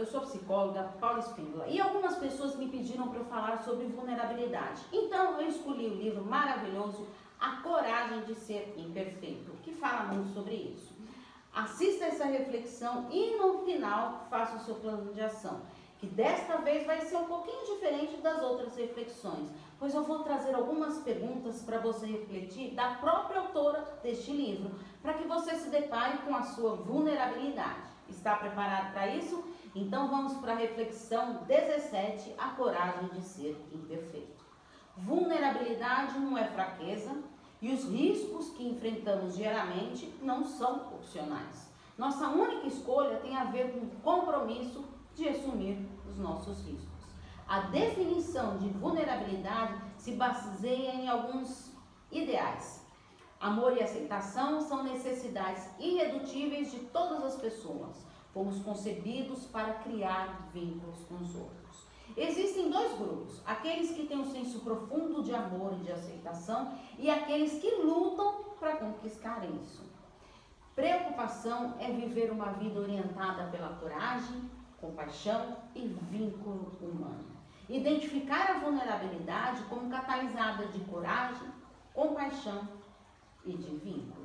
eu sou psicóloga Paula Espíndola e algumas pessoas me pediram para eu falar sobre vulnerabilidade. Então eu escolhi o livro maravilhoso A Coragem de Ser Imperfeito, que fala muito sobre isso. Assista essa reflexão e no final faça o seu plano de ação, que desta vez vai ser um pouquinho diferente das outras reflexões, pois eu vou trazer algumas perguntas para você refletir da própria autora deste livro, para que você se depare com a sua vulnerabilidade. Está preparado para isso? Então vamos para a reflexão 17, a coragem de ser imperfeito. Vulnerabilidade não é fraqueza e os riscos que enfrentamos diariamente não são opcionais. Nossa única escolha tem a ver com o compromisso de assumir os nossos riscos. A definição de vulnerabilidade se baseia em alguns ideais. Amor e aceitação são necessidades irredutíveis de todas as pessoas. Fomos concebidos para criar vínculos com os outros. Existem dois grupos: aqueles que têm um senso profundo de amor e de aceitação e aqueles que lutam para conquistar isso. Preocupação é viver uma vida orientada pela coragem, compaixão e vínculo humano. Identificar a vulnerabilidade como catalisada de coragem, compaixão e de vínculos.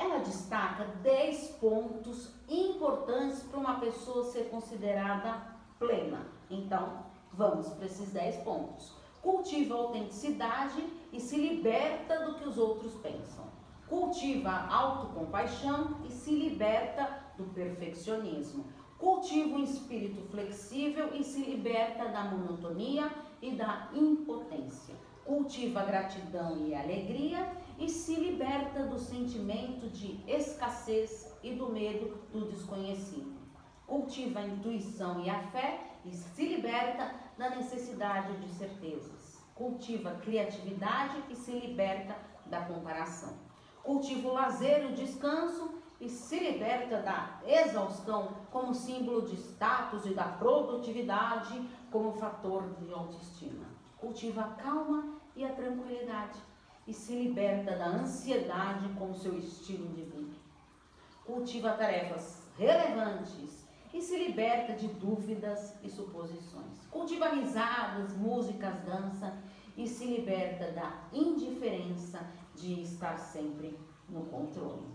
Ela destaca 10 pontos importantes para uma pessoa ser considerada plena. Então, vamos para esses 10 pontos. Cultiva a autenticidade e se liberta do que os outros pensam. Cultiva a autocompaixão e se liberta do perfeccionismo cultiva um espírito flexível e se liberta da monotonia e da impotência. Cultiva a gratidão e alegria e se liberta do sentimento de escassez e do medo do desconhecido. Cultiva a intuição e a fé e se liberta da necessidade de certezas. Cultiva a criatividade e se liberta da comparação. Cultiva o lazer e o descanso e se liberta da exaustão como símbolo de status e da produtividade como fator de autoestima. Cultiva a calma e a tranquilidade e se liberta da ansiedade como seu estilo de vida. Cultiva tarefas relevantes e se liberta de dúvidas e suposições. Cultiva risadas, músicas, dança e se liberta da indiferença de estar sempre no controle.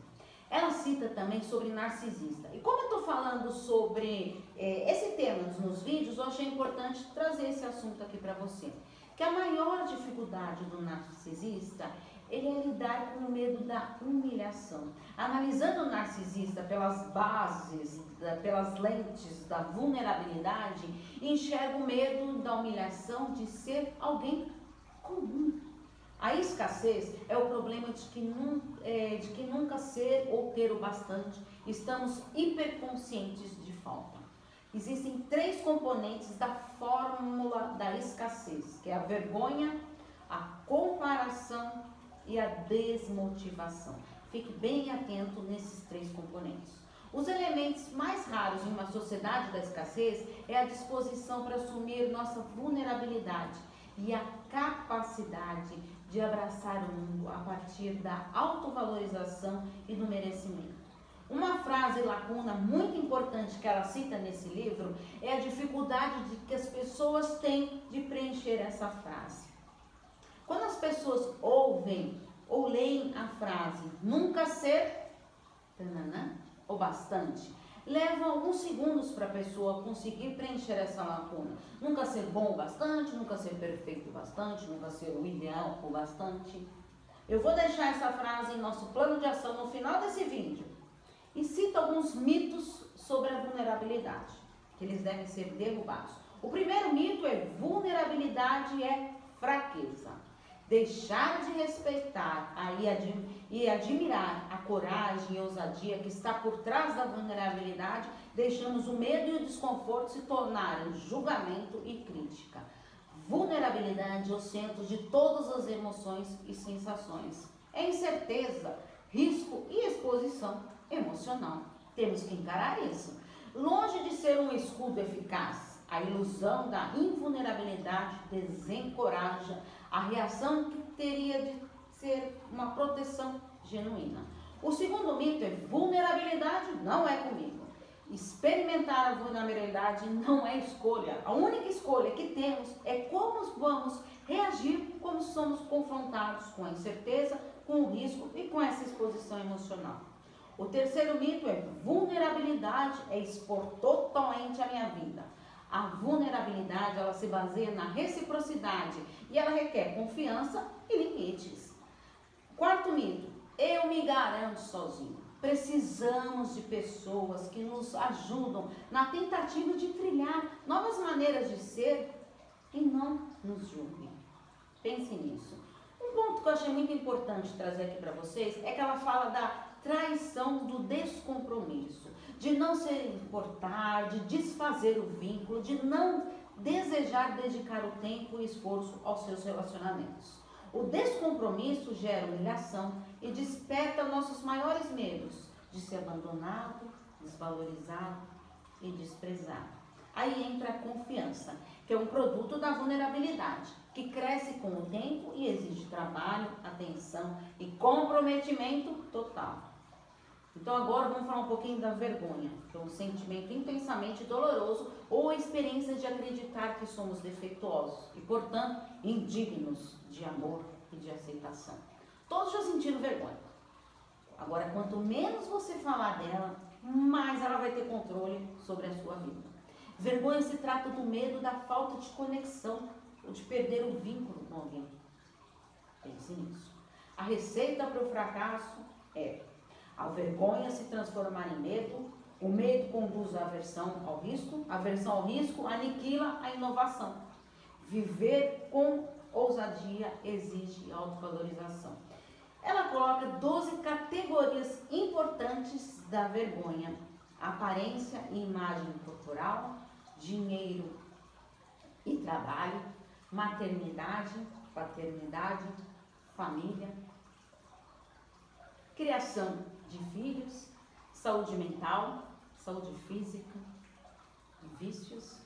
Ela cita também sobre narcisista. E como eu estou falando sobre é, esse tema nos vídeos, eu achei importante trazer esse assunto aqui para você. Que a maior dificuldade do narcisista ele é lidar com o medo da humilhação. Analisando o narcisista pelas bases, pelas lentes da vulnerabilidade, enxerga o medo da humilhação de ser alguém comum, a escassez é o problema de que, é, de que nunca ser ou ter o bastante, estamos hiperconscientes de falta. Existem três componentes da fórmula da escassez, que é a vergonha, a comparação e a desmotivação. Fique bem atento nesses três componentes. Os elementos mais raros em uma sociedade da escassez é a disposição para assumir nossa vulnerabilidade e a capacidade de abraçar o mundo a partir da autovalorização e do merecimento. Uma frase lacuna muito importante que ela cita nesse livro é a dificuldade de que as pessoas têm de preencher essa frase. Quando as pessoas ouvem ou leem a frase nunca ser tanana, ou bastante, leva alguns segundos para a pessoa conseguir preencher essa lacuna. Nunca ser bom o bastante, nunca ser perfeito o bastante, nunca ser o ideal o bastante. Eu vou deixar essa frase em nosso plano de ação no final desse vídeo e cito alguns mitos sobre a vulnerabilidade, que eles devem ser derrubados. O primeiro mito é vulnerabilidade é fraqueza. Deixar de respeitar e admirar a coragem e ousadia que está por trás da vulnerabilidade, deixamos o medo e o desconforto se tornarem julgamento e crítica. Vulnerabilidade é o centro de todas as emoções e sensações. É incerteza, risco e exposição emocional. Temos que encarar isso. Longe de ser um escudo eficaz, a ilusão da invulnerabilidade desencoraja a reação que teria de ser uma proteção genuína. O segundo mito é vulnerabilidade não é comigo. Experimentar a vulnerabilidade não é escolha. A única escolha que temos é como vamos reagir quando somos confrontados com a incerteza, com o risco e com essa exposição emocional. O terceiro mito é vulnerabilidade é expor totalmente a minha vida. A vulnerabilidade ela se baseia na reciprocidade e ela requer confiança e limites. Quarto mito, eu me garanto sozinho. Precisamos de pessoas que nos ajudam na tentativa de trilhar novas maneiras de ser e não nos julguem. Pense nisso. Um ponto que eu achei muito importante trazer aqui para vocês é que ela fala da traição do descompromisso, de não se importar, de desfazer o vínculo, de não desejar dedicar o tempo e esforço aos seus relacionamentos. O descompromisso gera humilhação e desperta nossos maiores medos de ser abandonado, desvalorizado e desprezado. Aí entra a confiança, que é um produto da vulnerabilidade, que cresce com o tempo e exige trabalho, atenção e comprometimento total. Então agora vamos falar um pouquinho da vergonha, que é um sentimento intensamente doloroso ou a experiência de acreditar que somos defeituosos e, portanto, indignos de amor e de aceitação. Todos já sentiram vergonha. Agora, quanto menos você falar dela, mais ela vai ter controle sobre a sua vida. Vergonha se trata do medo da falta de conexão ou de perder o vínculo com alguém. Pense nisso. A receita para o fracasso é a vergonha se transformar em medo, o medo conduz à aversão ao risco, a aversão ao risco aniquila a inovação. Viver com ousadia exige autovalorização. Ela coloca 12 categorias importantes da vergonha: aparência e imagem corporal, dinheiro e trabalho, maternidade, paternidade, família, criação de filhos, saúde mental, saúde física, vícios,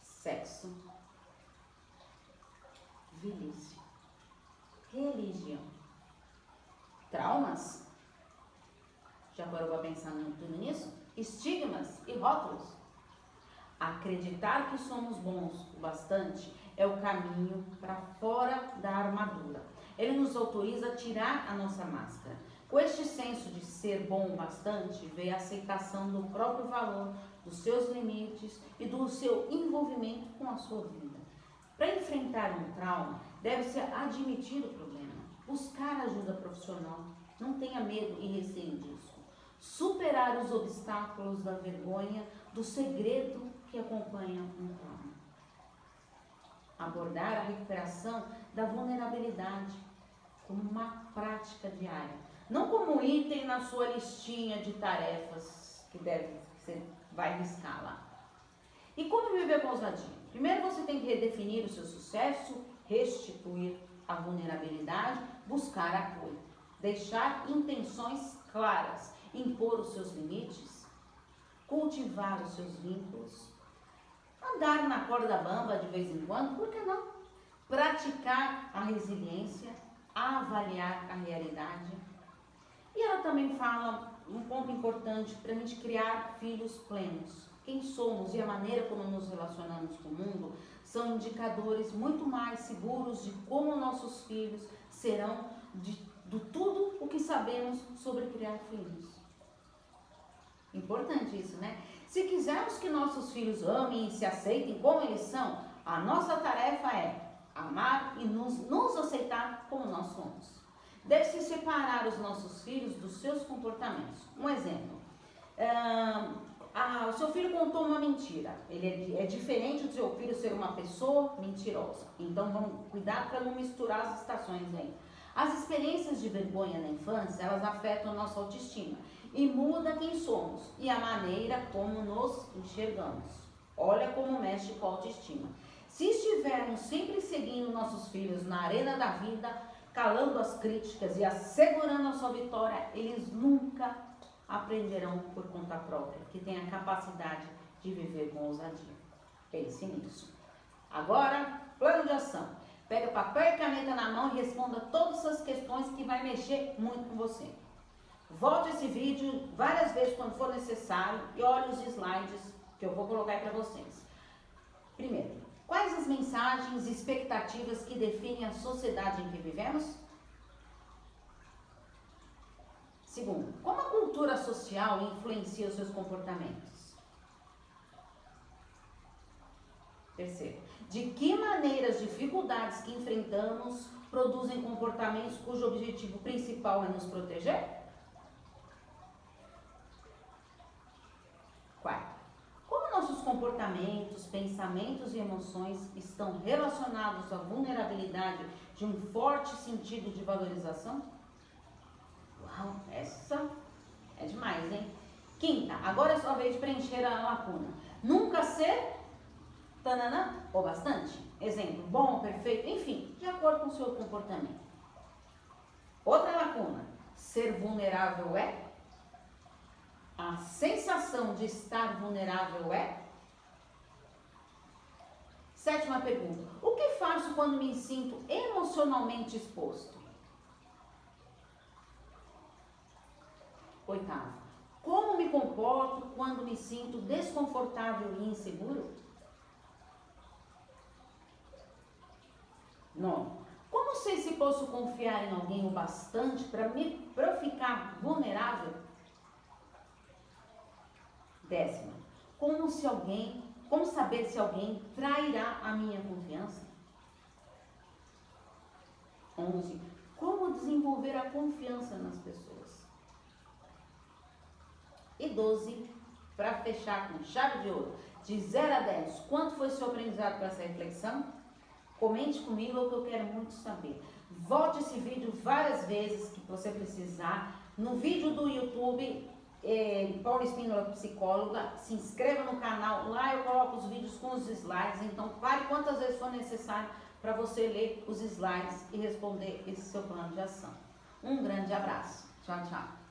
sexo, velhice, religião, traumas. Já parou para pensar tudo nisso? Estigmas e rótulos. Acreditar que somos bons o bastante é o caminho para fora da armadura. Ele nos autoriza a tirar a nossa máscara com este senso de ser bom o bastante, veio a aceitação do próprio valor, dos seus limites e do seu envolvimento com a sua vida. Para enfrentar um trauma, deve-se admitir o problema, buscar ajuda profissional, não tenha medo e receio disso. Superar os obstáculos da vergonha, do segredo que acompanha um trauma. Abordar a recuperação da vulnerabilidade como uma prática diária não como item na sua listinha de tarefas que deve você vai riscar lá. E como viver com ousadia? Primeiro você tem que redefinir o seu sucesso, restituir a vulnerabilidade, buscar apoio, deixar intenções claras, impor os seus limites, cultivar os seus vínculos, andar na corda bamba de vez em quando, por que não? Praticar a resiliência, avaliar a realidade e ela também fala um ponto importante para a gente criar filhos plenos. Quem somos e a maneira como nos relacionamos com o mundo são indicadores muito mais seguros de como nossos filhos serão de, de tudo o que sabemos sobre criar filhos. Importante isso, né? Se quisermos que nossos filhos amem e se aceitem como eles são, a nossa tarefa é amar e nos, nos aceitar como nós somos. Deve-se separar os nossos filhos dos seus comportamentos. Um exemplo. Ah, o seu filho contou uma mentira. Ele é, é, diferente do seu filho ser uma pessoa mentirosa. Então vamos cuidar para não misturar as estações aí. As experiências de vergonha na infância, elas afetam nossa autoestima e muda quem somos e a maneira como nos enxergamos. Olha como mexe com a autoestima. Se estivermos sempre seguindo nossos filhos na arena da vida, calando as críticas e assegurando a sua vitória, eles nunca aprenderão por conta própria, que tem a capacidade de viver com ousadia. Pense nisso. Agora, plano de ação. Pega papel e caneta na mão e responda todas essas questões que vai mexer muito com você. Volte esse vídeo várias vezes quando for necessário e olhe os slides que eu vou colocar para vocês. Primeiro, quais as mensagens e expectativas que definem a sociedade em que vivemos? Segundo, como a cultura social influencia os seus comportamentos? Terceiro, de que maneira as dificuldades que enfrentamos produzem comportamentos cujo objetivo principal é nos proteger? Quarto, como nossos comportamentos, pensamentos e emoções estão relacionados à vulnerabilidade de um forte sentido de valorização? Uau, essa é demais, hein? Quinta, agora é sua vez de preencher a lacuna. Nunca ser tananã ou bastante. Exemplo, bom, perfeito, enfim, de acordo com o seu comportamento. Outra lacuna, ser vulnerável é? A sensação de estar vulnerável é? Sétima pergunta, o que faço quando me sinto emocionalmente exposto? Oitavo, como me comporto quando me sinto desconfortável e inseguro? Nono, como sei se posso confiar em alguém o bastante para ficar vulnerável? Décima, como se alguém, como saber se alguém trairá a minha confiança? Onze, como desenvolver a confiança nas pessoas? E 12, para fechar com chave de ouro, de 0 a 10, quanto foi seu aprendizado com essa reflexão? Comente comigo, é o que eu quero muito saber. Volte esse vídeo várias vezes que você precisar. No vídeo do YouTube, eh, Paula Espínola, psicóloga, se inscreva no canal. Lá eu coloco os vídeos com os slides. Então, pare quantas vezes for necessário para você ler os slides e responder esse seu plano de ação. Um grande abraço. Tchau, tchau.